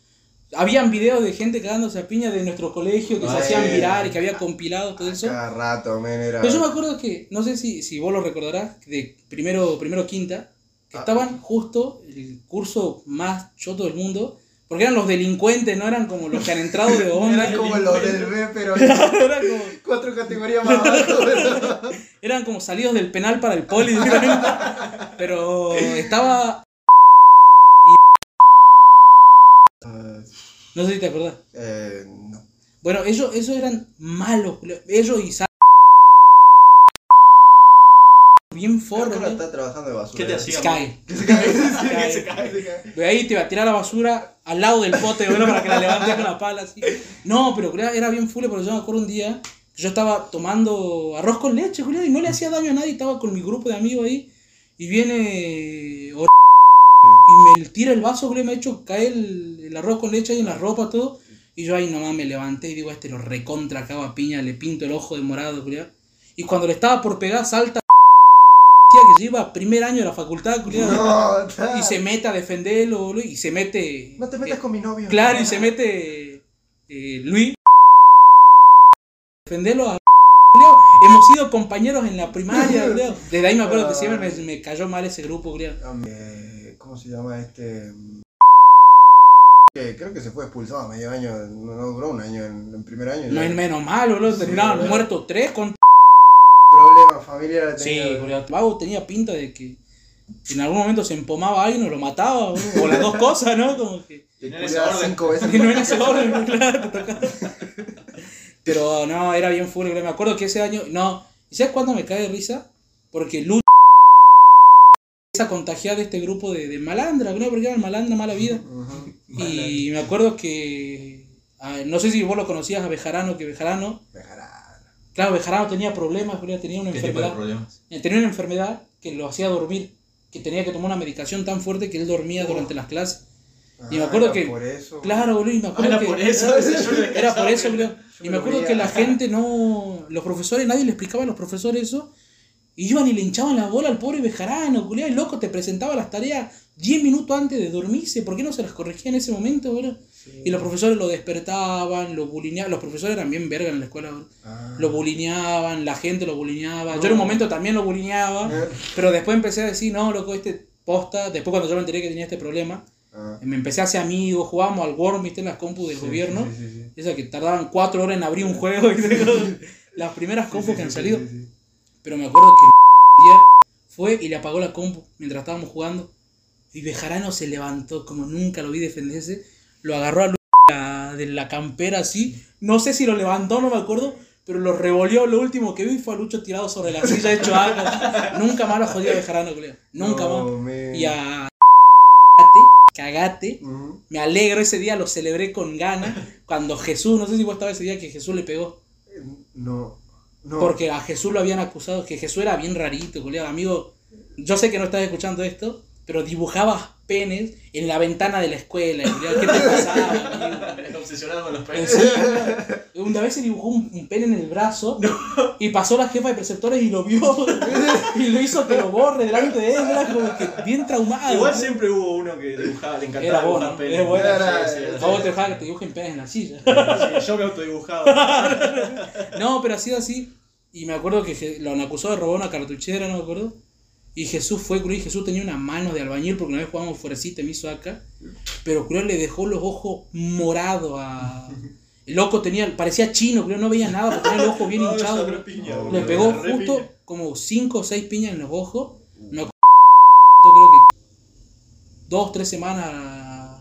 Habían videos de gente cagándose a piña de nuestro colegio que se hacían virar y que había compilado todo eso. Cada rato, men, era. Pero yo me acuerdo que, no sé si, si vos lo recordarás, de primero, primero quinta, que Ah. estaban justo el curso más choto del mundo, porque eran los delincuentes, no eran como los que han entrado de onda. Era como los del B, pero Eran como- cuatro categorías más abajo. Eran como salidos del penal para el poli. Pero estaba. Ah, No sé si te acordás. eh, no. Bueno, ellos, ellos eran malos. Ellos y Bien Creo forros. que no ¿no? está trabajando de basura. ¿Qué te hacía? Se cae. Se cae. Se cae. Se cae. De ahí te va a tirar la basura al lado del pote, bueno, para que la levantes con la pala así. No, pero era, era bien full porque yo me acuerdo un día que yo estaba tomando arroz con leche, Julián, y no le hacía daño a nadie, estaba con mi grupo de amigos ahí, y viene Or- y me tira el vaso, Julián, me ha hecho caer el, el arroz con leche ahí en la ropa, todo, y yo ahí nomás me levanté y digo, este lo recontra cago a piña, le pinto el ojo de morado, Julián. Y cuando le estaba por pegar, salta que lleva primer año de la facultad. No. Y se mete a defenderlo, boludo, y se mete. No te metas eh, con mi novio. Claro, y se mete eh, Luis. Defenderlo a. Creo, Hemos sido compañeros en la primaria, creo. Desde ahí me acuerdo que siempre me, me cayó mal ese grupo, creo. Eh, ¿Cómo se llama este? Creo que se fue expulsado a medio año, no, duró un año en, en primer año. No es menos mal, boludo. Terminaron boludo. muertos tres con. Familiares. Sí, tenía. boludo. Vago tenía pinta de que en algún momento se empomaba a alguien o lo mataba, O las dos cosas, ¿no? Como que. Orden. cinco veces. No era ese orden, claro. Pero no, era bien full, me acuerdo que ese año, no, ¿y sabes cuándo me cae de risa? Porque Lu esa contagiada de este grupo de, de malandra, ¿no? Porque eran malandra, mala vida. Y me acuerdo que, ah, no sé si vos lo conocías a Bejarano, que Bejarano, Bejarano. Claro, Bejarano tenía problemas, boludo, tenía una ¿Qué tipo de enfermedad, problemas? tenía una enfermedad que lo hacía dormir, que tenía que tomar una medicación tan fuerte que él dormía Oh. durante las clases. Y Ah, me acuerdo era que- Por eso. Claro, boludo, y me Ah, acuerdo era que... por eso. Era por eso, boludo. Y me acuerdo que la gente no. Los profesores, nadie le explicaba a los profesores eso. Y iban y le hinchaban la bola al pobre Bejarano, culiao. El loco te presentaba las tareas 10 minutos antes de dormirse. ¿Por qué no se las corregía en ese momento, boludo? Sí. Y los profesores lo despertaban, lo bulineaban. Los profesores eran bien verga en la escuela. Ah. Lo bulineaban, la gente lo bulineaba. Yo en un momento también lo bulineaba. Eh. Pero después empecé a decir, no, loco, este posta. Después cuando yo me enteré que tenía este problema, Ah. me empecé a hacer amigos, jugábamos al Worm, viste, en las compus del Sí, gobierno. sí. Esa que tardaban cuatro horas en abrir un juego. Las primeras compus que han salido. Pero me acuerdo que fue y le apagó la compu mientras estábamos jugando. Y Bejarano se levantó como nunca lo vi defenderse. Lo agarró a Lu la- de la campera así. No sé si lo levantó, no me acuerdo. Pero lo revolvió. Lo último que vi fue a Lucho tirado sobre la silla hecho algo. Nunca más lo jodía a Bejarano. Nunca No, más. man. Y a cagate. Ujú. Me alegro ese día, lo celebré con ganas. Cuando Jesús, no sé si vos estabas ese día que Jesús le pegó. No. No. Porque a Jesús lo habían acusado, que Jesús era bien rarito, colega. Amigo, yo sé que no estás escuchando esto, pero dibujabas penes en la ventana de la escuela. ¿Qué te pasaba, obsesionado con los En penes. una vez se dibujó un, un pene en el brazo y pasó la jefa de preceptores y lo vio y lo hizo que lo borre delante de él. Era como que bien traumado. Igual siempre hubo uno que dibujaba, le encantaba Era penes. Era bueno. Era- Sí, sí, vos te dejaba que te dibujen penes en la silla. Sí, yo me autodibujaba. No, pero ha sido así. Y me acuerdo que lo acusó de robar una cartuchera, no me acuerdo. Y Jesús fue, y Jesús tenía una mano de albañil porque una vez jugamos fuercita hizo acá. Pero culo le dejó los ojos morados a. El loco tenía, parecía chino, creo, no veía nada porque tenía los ojos bien No, hinchados. Le pegó justo como 5 o 6 piñas en los ojos. Me acuerdo, creo que dos, tres semanas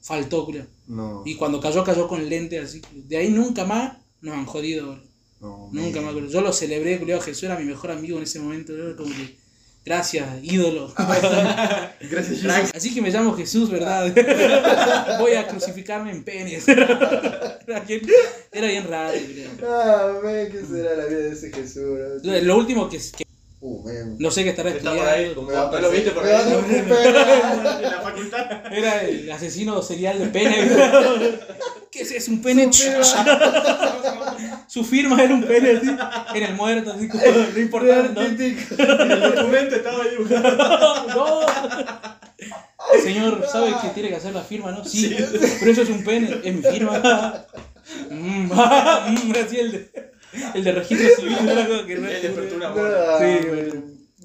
faltó, creo. No. Y cuando cayó, cayó con lente así. De ahí nunca más nos han jodido. No, Nunca man. me acuerdo. Yo lo celebré, culiao. Jesús era mi mejor amigo en ese momento. Era como que, gracias, ídolo. Gracias, Jesús. Así que me llamo Jesús, ¿verdad? Voy a crucificarme en penes. Era bien, era bien raro, culiao. Ah, man, ¿qué será la vida de ese Jesús? Lo último que, que Uh, no sé qué estará Está por ahí, como Me va a ¿no lo viste por ahí? En la facultad. Era el asesino serial de pene. ¿Qué es? Es un pene. Su firma era un pene así, en el muerto, así como no importa. ¿no? El documento estaba dibujado. No. Señor, ¿sabe que tiene que hacer la firma, no? Sí, pero eso es un pene, es mi firma. Mm, mm, así el de, el registro civil, no era como que no El es de Amor. Sí.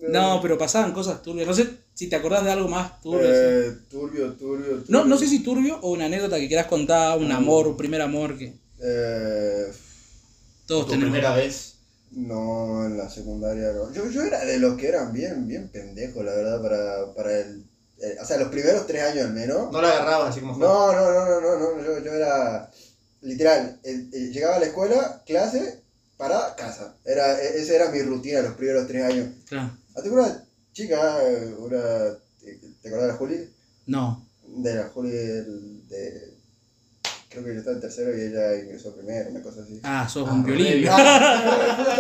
No, pero pasaban cosas turbias. No sé si te acordás de algo más turbio. Eh, turbio, turbio, turbio. No, no sé si turbio o una anécdota que quieras contar, un amor, un primer amor que Eh, todos Tu tenemos. primera vez. no, en la secundaria no. Yo, yo era de los que eran bien, bien pendejos, la verdad, para, para el, eh, O sea, los primeros tres años al menos. No la agarrabas así como fue. No, no, no, no, no, no, yo, yo era literal, eh, eh, llegaba a la escuela, clase, para casa. Era, e- esa era mi rutina los primeros tres años. Claro. ¿Ah, tengo una chica, eh, una, ¿te, te acordás de la Juli? No. De la Juli del- de, creo que yo estaba en tercero y ella ingresó primero, una cosa así. Ah, sos Ah, un violín. Ah.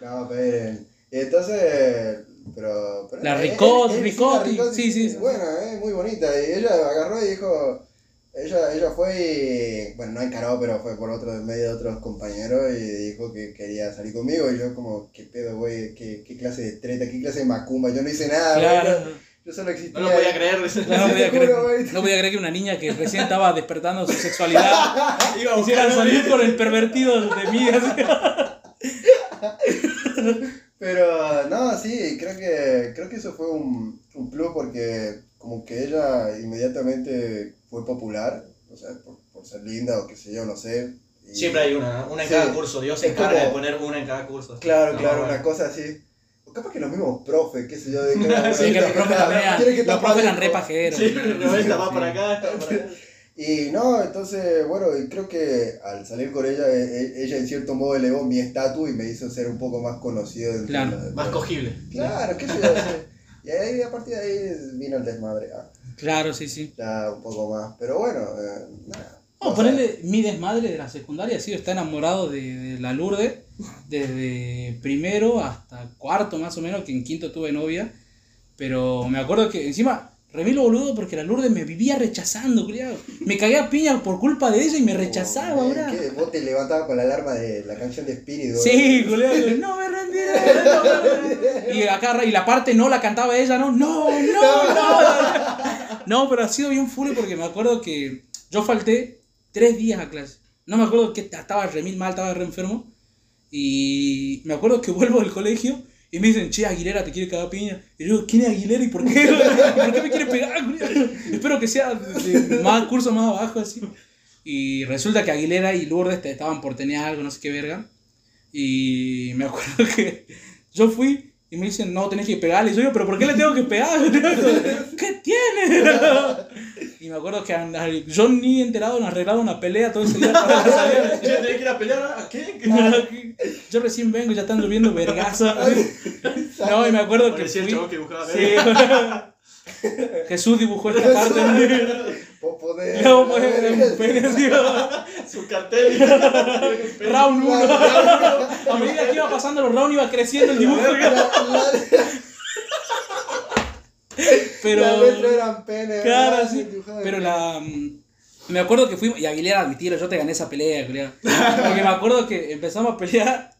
No, esperen. Y entonces, pero... pero La eh, Ricot, eh, eh, Ricotti, sí, sí. Bueno, eh, muy bonita. Y ella agarró y dijo... Ella, ella fue y... Bueno, no encaró, pero fue por otro, en medio de otros compañeros y dijo que quería salir conmigo. Y yo como, ¿qué pedo, güey? ¿Qué, ¿Qué clase de treta? ¿Qué clase de macumba? Yo no hice nada, güey. Claro. Yo solo existía. No lo podía creer. No, no podía creer, güey. no podía creer que una niña que recién estaba despertando su sexualidad Iba a quisiera salir con el pervertido de mí. Pero no, sí, creo que, creo que eso fue un, un plus porque como que ella inmediatamente fue popular, o sea, por, por ser linda o qué sé yo, no sé. y- Siempre hay una, una en Sí. cada curso. Dios se encarga como- de poner una en cada curso. Claro, No, claro, bueno. una cosa así. O capaz que los mismos profes, qué sé yo. De Sí, que los profes también que los profes eran para re adentro. pajeros. Sí, no, esta va Sí. para acá, esta para acá. Y no, entonces, bueno, y creo que al salir con ella, e- e- ella en cierto modo elevó mi estatus y me hizo ser un poco más conocido. Claro. Más cogible. Claro, qué sé yo. Y ahí, a partir de ahí vino el desmadre. ah, Claro, sí, sí. Ya un poco más. Pero bueno, eh, nada. Vamos a O sea, ponerle mi desmadre de la secundaria, ha sido está enamorado de, de la Lourdes desde primero hasta cuarto más o menos, que en quinto tuve novia. Pero me acuerdo que encima, remilo boludo porque la Lourdes me vivía rechazando, criado. Me cagué a piña por culpa de ella y me rechazaba, bro. ¿qué? Vos te levantabas con la alarma de la canción de Espíritu. Sí, culiao, no me rendiré, no me rendiré. Y acá, y la parte no la cantaba ella, ¿no? No, no, no. No, pero ha sido bien full porque me acuerdo que yo falté tres días a clase. No me acuerdo que estaba re mal, estaba re enfermo. Y me acuerdo que vuelvo del colegio y me dicen, che, Aguilera, te quiere cagar piña. Y yo, ¿quién es Aguilera y por qué? ¿Por qué me quiere pegar? Espero que sea de, más curso más abajo así. Y resulta que Aguilera y Lourdes estaban por tener algo, no sé qué verga. Y me acuerdo que yo fui y me dicen, no, tenés que pegarle. Y yo digo, ¿pero por qué le tengo que pegar? ¿Qué tiene? Y me acuerdo que yo ni enterado nos arreglaron una pelea todo ese día para la. Yo tenía que ir a pelear, ¿a qué? Yo recién vengo y ya están lloviendo vergazo. No, y me acuerdo que Parecía el fui... chabón que dibujaba. Sí. Jesús dibujó esta parte. Popo de. No, pues, un pene, así, Su cartel. Round 1. A medida que iba pasando los rounds iba creciendo el dibujo. La, la, Pero. la eran pene. Claro, ¿verdad? sí. Pero pene. la. mm, Me acuerdo que fuimos. Y Aguilera, admitirlo, yo te gané esa pelea, culiao. Porque me acuerdo que empezamos a pelear.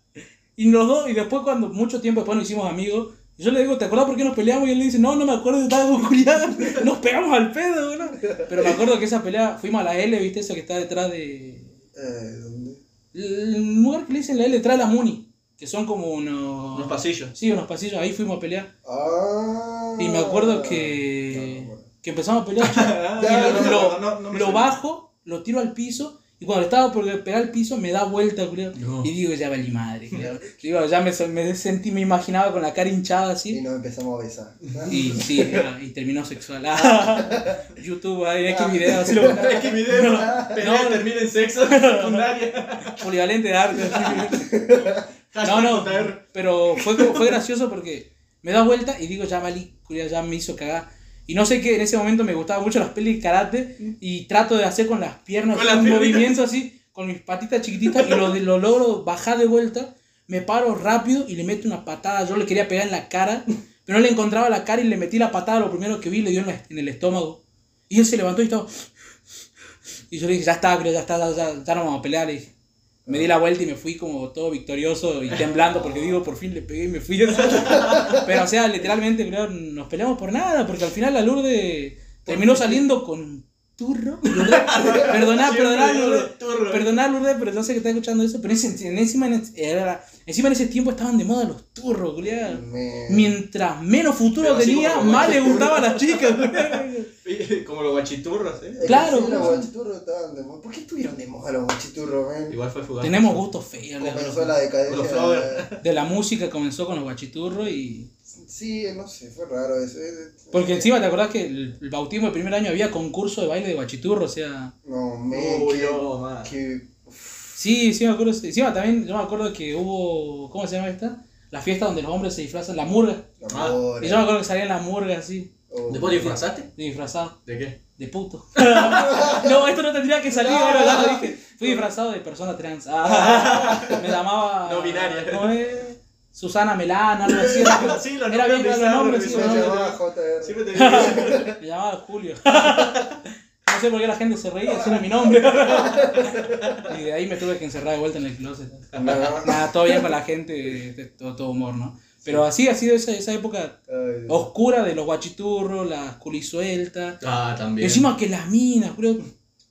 Y los dos, y después, cuando mucho tiempo después nos hicimos amigos. Yo le digo, ¿te acuerdas por qué nos peleamos? Y él le dice, no, no me acuerdo, estaba con culiado. Nos pegamos al pedo, boludo. Pero me acuerdo que esa pelea, fuimos a la L, ¿viste? Esa que está detrás de. Eh, ¿dónde? El lugar que le dicen la L, detrás de la Muni. Que son como unos. Unos pasillos. Sí, unos pasillos, ahí fuimos a pelear. Ah. Y me acuerdo No, que. no, bueno. que empezamos a pelear. Y lo, no, no, no bajo, lo tiro al piso. Y cuando estaba por pegar al piso, me da vuelta. No. Y digo, ya valí madre. Digo, ya me, me sentí, me imaginaba con la cara hinchada Y así. nos empezamos a besar. Y sí, era- y terminó sexual. Ah, YouTube, hay X videos, así lo Es que mi video pelea No. termina en sexo secundaria. polivalente de arte. No, no, pero fue, fue gracioso porque me da vuelta y digo, ya valí, ya me hizo cagar. Y no sé qué, en ese momento me gustaban mucho las pelis de karate y trato de hacer con las piernas Con las un movimiento así, con mis patitas chiquititas y lo, lo logro bajar de vuelta, me paro rápido y le meto una patada. Yo le quería pegar en la cara, pero no le encontraba la cara y le metí la patada, lo primero que vi, le dio en, la- en el estómago. Y él se levantó y estaba... Y yo le dije, ya está, creo, ya está, ya, ya, ya no vamos a pelear. Le dije. Me di la vuelta y me fui como todo victorioso y temblando porque digo, por fin le pegué y me fui. Pero o sea, literalmente creo, nos peleamos por nada porque al final la Lourdes terminó saliendo con turro. Perdoná, digo Lourdes. turro. Perdoná, Lourdes, pero no sé que está escuchando eso. Pero ese- en- encima, en, era- encima en ese tiempo estaban de moda los turros, culiao. Me- Mientras menos futuro Pero tenía, más le gustaban a las chicas. Como los guachiturros, ¿eh? Claro, sí, los guachiturros estaban de moda. ¿Por qué estuvieron de moda los guachiturros, man? Igual fue fugaz. Tenemos gustos feos. Comenzó la decadencia. De la música comenzó con los guachiturros y Sí, no sé, fue raro eso. es- Porque encima te acordás que el, el bautismo del primer año había concurso de baile de guachiturro, o sea. No, me. Uy, qué- no, man. qué- Sí, sí me acuerdo. Encima también yo me acuerdo que hubo. ¿Cómo se llama esta? La fiesta donde los hombres se disfrazan, la murga. la Ah. Y yo me acuerdo que salían las murgas así, Oh, ¿Después te disfrazaste? disfrazados, ¿De qué? de puto. no, esto no tendría que salir, ahora dije. Fui disfrazado de persona trans. Ah, me llamaba. No binaria. ¿Cómo es? Susana Melano, algo así. Era, Sí, los era bien claro los nombres, bizarros, sí, Se los nombres. llamaba JR. Siempre te digo. Me llamaba Julio. No sé por qué la gente se reía, ese era mi nombre. Y de ahí me tuve que encerrar de vuelta en el closet. Nada, todo bien con la gente, de todo, todo humor, ¿no? Pero así ha sido esa, esa época ay, oscura de los guachiturros, las culisueltas. Ah, también. Encima que las minas, creo,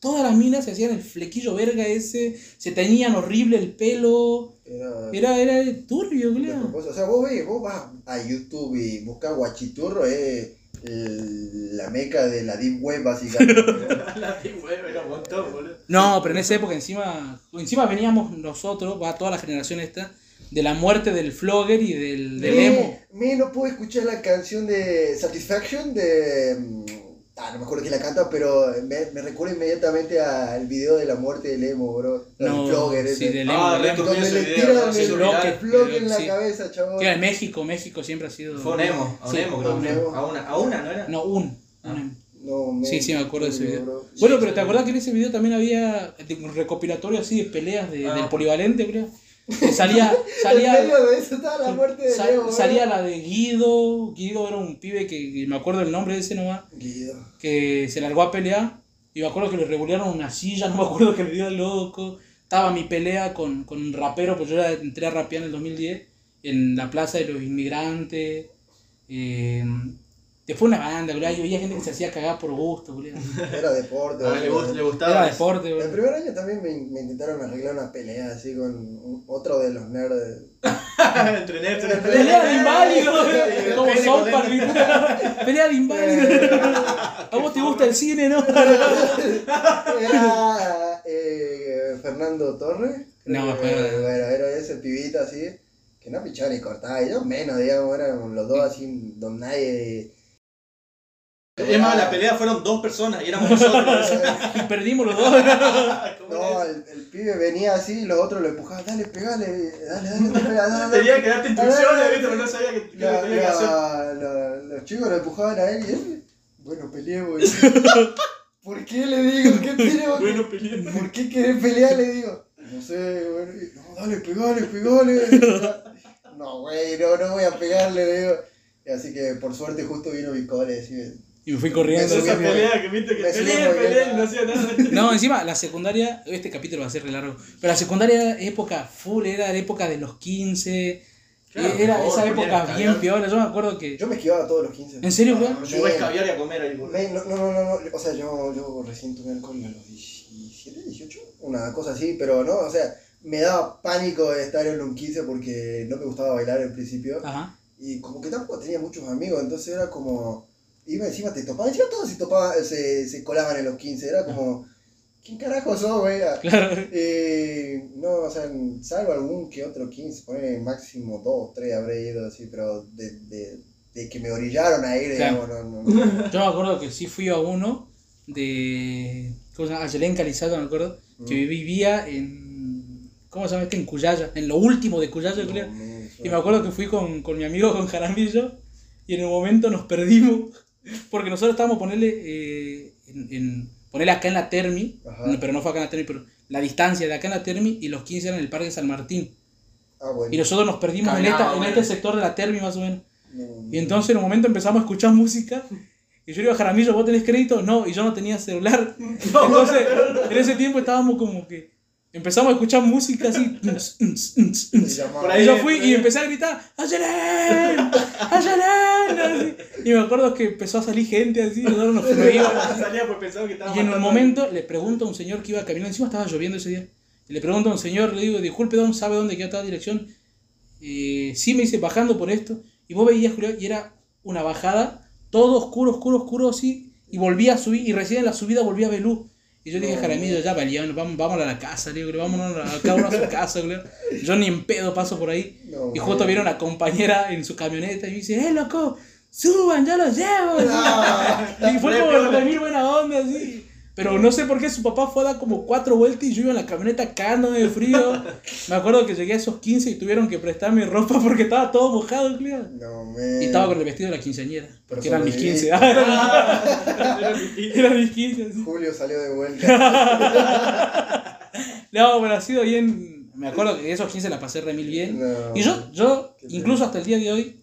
todas las minas se hacían el flequillo verga ese, se teñían horrible el pelo. Era, Era, era turbio, creo. O sea, vos ves, vos vas a YouTube y buscas guachiturro, es la meca de la deep web, básicamente. La Deep Web era un montón, boludo. No, pero en esa época encima, encima veníamos nosotros, va toda la generación esta, de la muerte del flogger y del, del Me- emo. Me no pude escuchar la canción de Satisfaction de. Ah, no me acuerdo quién la canta, pero me, me recuerda inmediatamente al video de la muerte del emo, bro. No, el flogger sí, ese. del Ah, emo, del emo. re Donde le tiran ¿no? el, en la sí. cabeza, era en México, México siempre ha sido. Fue un emo, a un Sí, emo a creo. A una, a una, ¿no era? No, un. Ah. un emo. No, me- Sí, sí, me acuerdo de ese video. bro. Bueno, Sí, pero sí. ¿te acordás que en ese video también había un recopilatorio así de peleas de- Ah. del polivalente, creo? Que salía, En salía, medio de eso estaba la muerte de sal- Leo, bro. salía la de Guido. Guido era un pibe que, que me acuerdo el nombre de ese nomás, Guido. que se largó a pelear. Y me acuerdo que le regulearon una silla, no me acuerdo que le dio al loco. Estaba mi pelea con, con un rapero, pues yo entré a rapear en el 2010, en la Plaza de los Inmigrantes. Eh, después una banda, boludo, y veía gente que se hacía cagar por gusto, boludo. Era deporte. Ah, le, gustaba. Era deporte, El boludo. primer año también me, me intentaron arreglar una pelea así con otro de los nerds. Entre nerds, entre Pelea de inválido, Sí, como son. Pelea de inválido. A vos te gusta el cine, ¿no? Era eh, Fernando Torres. No, pero- Bueno, era ese pibito así, que no pichaba ni cortaba, y yo menos, digamos, eran los dos así, don nadie. Es más, la pelea fueron dos personas y éramos nosotros. Y perdimos los dos. ¿Cómo No, el, el pibe venía así y los otros lo empujaban, dale, pegale, dale, dale, dale, dale. Tenía que darte instrucciones, ¿viste? Pero no sabía que, que La- tenía que hacer. la- la- los chicos lo empujaban a él y él, bueno, peleemos. ¿Por qué le digo? ¿Qué peleemos? Bueno, peleé. ¿Por qué querés pelear? Le digo. No sé, bueno. y, No, dale, pegale, pegale. No, güey, no, no voy a pegarle, le digo. Y así que por suerte justo vino mi cole y. Y me fui corriendo. Esa pelea que viste que peleé, peleé y no hacía nada. No, encima la secundaria, este capítulo va a ser re largo, pero la secundaria era época full, era la época de los 15, Claro, era favor, esa época bien piola, yo me acuerdo que... Yo me esquivaba todos los 15. ¿En serio, bro? Yo iba a escabiar y a comer ahí, boludo. No, no, no, no, no, o sea, yo, yo recién tomé alcohol a los 17, 18, una cosa así, pero no, o sea, me daba pánico de estar en un 15 porque no me gustaba bailar en principio. Ajá. Y como que tampoco tenía muchos amigos, entonces era como. Iba encima, te topaban, encima todos se, topaban, se, se colaban en los 15, era como. ¿Quién carajo sos, güey? Claro. Eh, no, o sea, salvo algún que otro 15, poner máximo 2, 3 habré ido así, pero de, de, de que me orillaron a ir, Claro. digamos, no, no. Yo me acuerdo que sí fui a uno de... ¿Cómo se llama? Ayelén Calizato, me acuerdo, que Mm. vivía en... ¿Cómo se llama este? En Cuyaya, en lo último de Cuyaya. No, Y me acuerdo que fui con, con mi amigo, con Jaramillo, y en un momento nos perdimos, porque nosotros estábamos ponerle, eh, en, en- ponerle acá en la Termi, Ajá. pero no fue acá en la Termi, pero la distancia de acá en la Termi y los 15 eran en el Parque San Martín. Ah, bueno. Y nosotros nos perdimos en, esta, en este sector de la Termi más o menos. No, no. Y entonces en un momento empezamos a escuchar música. Y yo le digo a Jaramillo, ¿vos tenés crédito? No, y yo no tenía celular. Entonces, en ese tiempo estábamos como que. Empezamos a escuchar música así. Por ahí- Y yo fui y empecé a gritar, ¡Ayelen! ¡Ayelen! Y me acuerdo que empezó a salir gente así, nosotros nos Y en un momento le pregunto a un señor que iba caminando, encima estaba lloviendo ese día. Y le pregunto a un señor, le digo, disculpe, ¿dónde sabe dónde queda tal dirección? Eh, sí, me dice, bajando por esto. Y vos veías, Julio, y era una bajada, todo oscuro, oscuro, oscuro, así. Y volvía a subir, y recién en la subida volvía a ver luz. Y yo le dije a No. Jaramillo, ya valió, vamos, vámonos a la casa, le digo, vámonos a cada uno a su casa. Yo ni en pedo paso por ahí. No, Y justo viene una compañera en su camioneta y me dice, ¡eh, loco! ¡Suban, yo los llevo! Y fue como de mil buena onda, así. Pero no sé por qué su papá fue a dar como cuatro vueltas y yo iba en la camioneta cagándome de frío. Me acuerdo que llegué a esos 15 y tuvieron que prestarme ropa porque estaba todo mojado, claro. No, me. Y estaba con el vestido de la quinceañera. Porque eran mis sobreviví. 15. Ah, eran, mis 15, así. Julio salió de vuelta. No, pero ha sido bien. Me acuerdo que esos 15 la pasé re mil bien. No. Y yo, yo incluso hasta el día de hoy,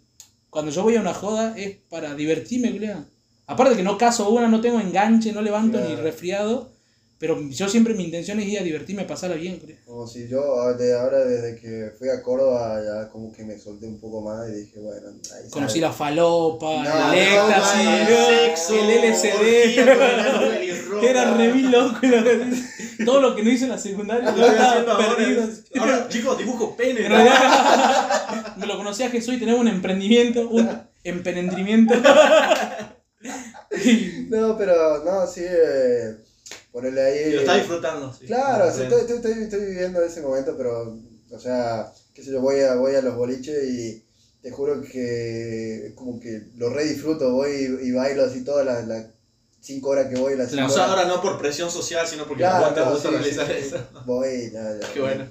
cuando yo voy a una joda, es para divertirme, culea. Aparte que no caso una, no tengo enganche, no levanto ni Claro. resfriado. Pero yo siempre mi intención es ir a divertirme, pasarla bien, culea. Como si yo ah, de ahora desde que fui a Córdoba ya como que me solté un poco más y dije, bueno, ahí Conocí la falopa, No, el éxtasis, ¿no? sexo, el con la LSD. Era re loco. Todo lo que no hice en la secundaria, Lo estaba ahora. perdido. Ahora, chicos, dibujo pene. En realidad, me lo conocí a Jesús y tenemos un emprendimiento, un emprendimiento. No, pero no, sí, eh, ponerle ahí... Lo está disfrutando. sí. Claro, sí, estoy, estoy, estoy, viviendo ese momento, pero, o sea, qué sé yo, voy a, voy a los boliches y te juro que como que lo re disfruto, voy y, y bailo así todas las las cinco horas que voy, las Claro. O sea, ahora no por presión social, sino porque Claro, no, gusta sí, realizar sí, eso. Voy, ya, ya, Qué bueno. me,